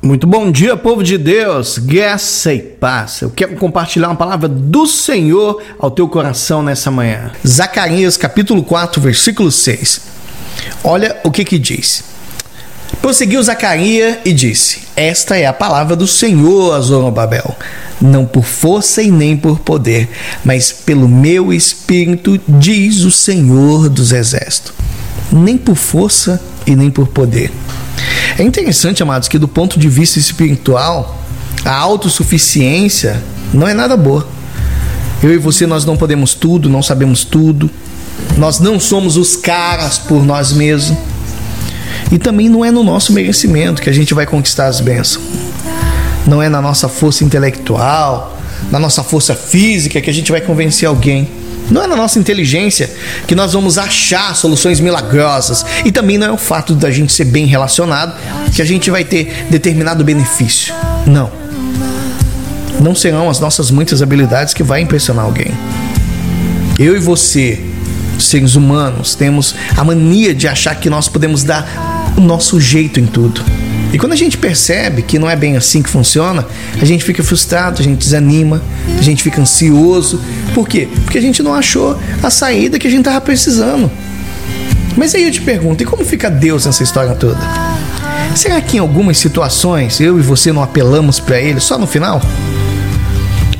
Muito bom dia, povo de Deus, graça e paz. Eu quero compartilhar uma palavra do Senhor ao teu coração nessa manhã. Zacarias capítulo 4, versículo 6. Olha o que que diz. Prosseguiu Zacarias e disse: Esta é a palavra do Senhor a Zorobabel, não por força e nem por poder, mas pelo meu espírito, diz o Senhor dos exércitos. Nem por força e nem por poder é interessante, amados, que do ponto de vista espiritual, a autossuficiência não é nada boa. Eu e você, nós não podemos tudo, não sabemos tudo. Nós não somos os caras por nós mesmos. E também não é no nosso merecimento que a gente vai conquistar as bênçãos. Não é na nossa força intelectual, na nossa força física que a gente vai convencer alguém. Não é na nossa inteligência que nós vamos achar soluções milagrosas. E também não é o fato da gente ser bem relacionado que a gente vai ter determinado benefício. Não. Não serão as nossas muitas habilidades que vai impressionar alguém. Eu e você, seres humanos, temos a mania de achar que nós podemos dar o nosso jeito em tudo. E quando a gente percebe que não é bem assim que funciona, a gente fica frustrado, a gente desanima, a gente fica ansioso. Por quê? Porque a gente não achou a saída que a gente estava precisando. Mas aí eu te pergunto, e como fica Deus nessa história toda? Será que em algumas situações eu e você não apelamos para Ele só no final?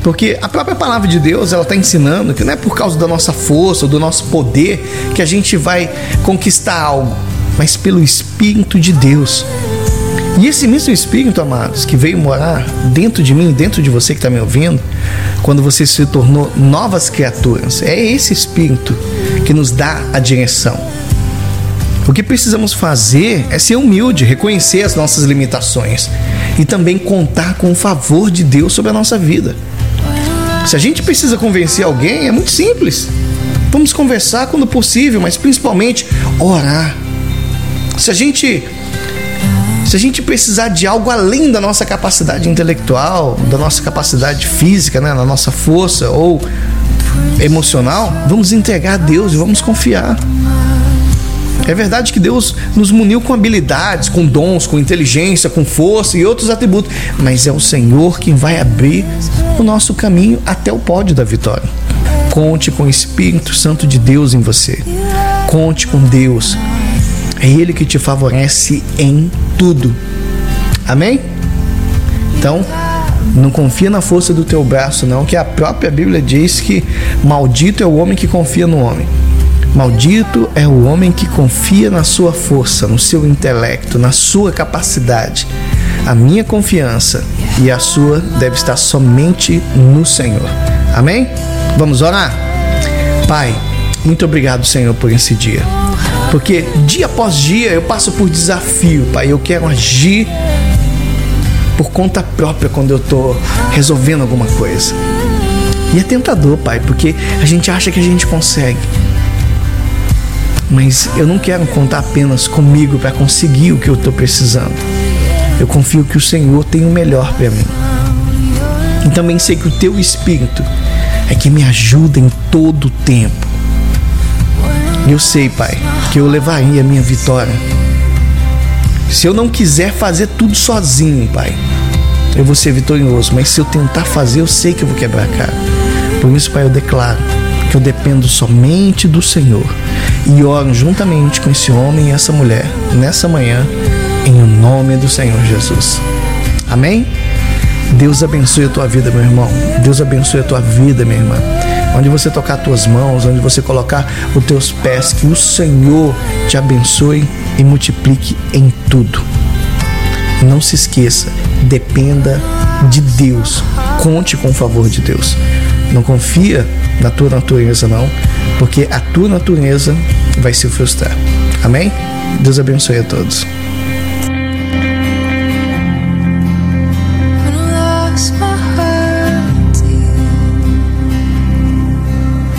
Porque a própria palavra de Deus ela está ensinando que não é por causa da nossa força ou do nosso poder que a gente vai conquistar algo, mas pelo Espírito de Deus. E esse mesmo Espírito, amados, que veio morar dentro de mim, dentro de você que está me ouvindo, quando você se tornou novas criaturas, é esse Espírito que nos dá a direção. O que precisamos fazer é ser humilde, reconhecer as nossas limitações e também contar com o favor de Deus sobre a nossa vida. Se a gente precisa convencer alguém, é muito simples. Vamos conversar quando possível, mas principalmente orar. Se a gente se a gente precisar de algo além da nossa capacidade intelectual, da nossa capacidade física, né, da nossa força ou emocional, vamos entregar a Deus e vamos confiar. É verdade que Deus nos muniu com habilidades, com dons, com inteligência, com força e outros atributos, mas é o Senhor quem vai abrir o nosso caminho até o pódio da vitória. Conte com o Espírito Santo de Deus em você. Conte com Deus. É Ele que te favorece em tudo. Amém? Então, não confia na força do teu braço, não, que a própria Bíblia diz que maldito é o homem que confia no homem. Maldito é o homem que confia na sua força, no seu intelecto, na sua capacidade. A minha confiança e a sua deve estar somente no Senhor. Amém? Vamos orar? Pai, muito obrigado, Senhor, por esse dia. Porque dia após dia eu passo por desafio, Pai. Eu quero agir por conta própria quando eu estou resolvendo alguma coisa. E é tentador, Pai, porque a gente acha que a gente consegue. Mas eu não quero contar apenas comigo para conseguir o que eu estou precisando. Eu confio que o Senhor tem o melhor para mim. E também sei que o Teu Espírito é que me ajuda em todo o tempo. Eu sei, Pai, que eu levaria a minha vitória. Se eu não quiser fazer tudo sozinho, Pai, eu vou ser vitorioso. Mas se eu tentar fazer, eu sei que eu vou quebrar a cara. Por isso, Pai, eu declaro que eu dependo somente do Senhor e oro juntamente com esse homem e essa mulher nessa manhã, em nome do Senhor Jesus. Amém? Deus abençoe a tua vida, meu irmão. Deus abençoe a tua vida, minha irmã onde você tocar as tuas mãos, onde você colocar os teus pés, que o Senhor te abençoe e multiplique em tudo. Não se esqueça, dependa de Deus. Conte com o favor de Deus. Não confia na tua natureza não, porque a tua natureza vai se frustrar. Amém? Deus abençoe a todos.